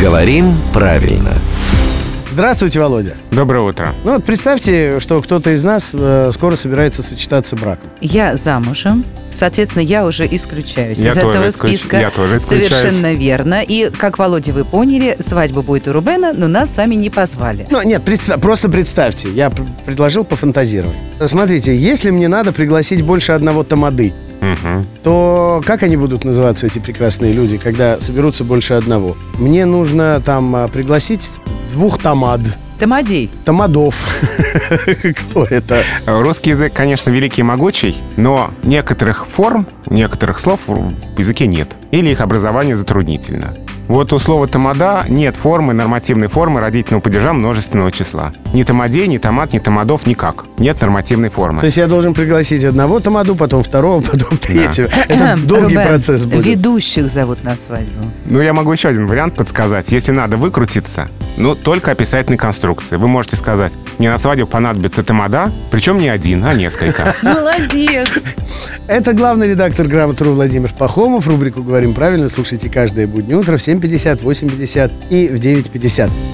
Говорим правильно. Здравствуйте, Володя. Доброе утро. Ну вот представьте, что кто-то из нас э, скоро собирается сочетаться браком. Я замужем, соответственно, я уже исключаюсь Я из тоже этого исключ- списка. я тоже исключаюсь. Совершенно верно. И, как Володя, вы поняли, свадьба будет у Рубена, но нас с вами не позвали. Ну, нет, представ- просто представьте. Я пр- предложил пофантазировать. Смотрите, если мне надо пригласить больше одного тамады, Мгм. то как они будут называться, эти прекрасные люди, когда соберутся больше одного? Мне нужно там а, пригласить двух тамад. Тамадей. Тамадов. Кто это? Русский язык, конечно, великий и могучий, но некоторых форм, некоторых слов в языке нет. Или их образование затруднительно. Вот у слова «тамада» нет формы, нормативной формы родительного падежа множественного числа. Ни тамадей, ни томат, ни тамадов никак. Нет нормативной формы. То есть я должен пригласить одного тамаду, потом второго, потом третьего. Это долгий Рубен, процесс будет. Ведущих зовут на свадьбу. Ну, я могу еще один вариант подсказать. Если надо выкрутиться, ну, только описательной конструкции. Вы можете сказать, мне на свадьбу понадобится тамада, причем не один, а несколько. Молодец. Это главный редактор «Грамотру» Владимир Пахомов. Рубрику «Говорим правильно» слушайте каждое буднее утро в 7.50, 8.50 и в 9.50.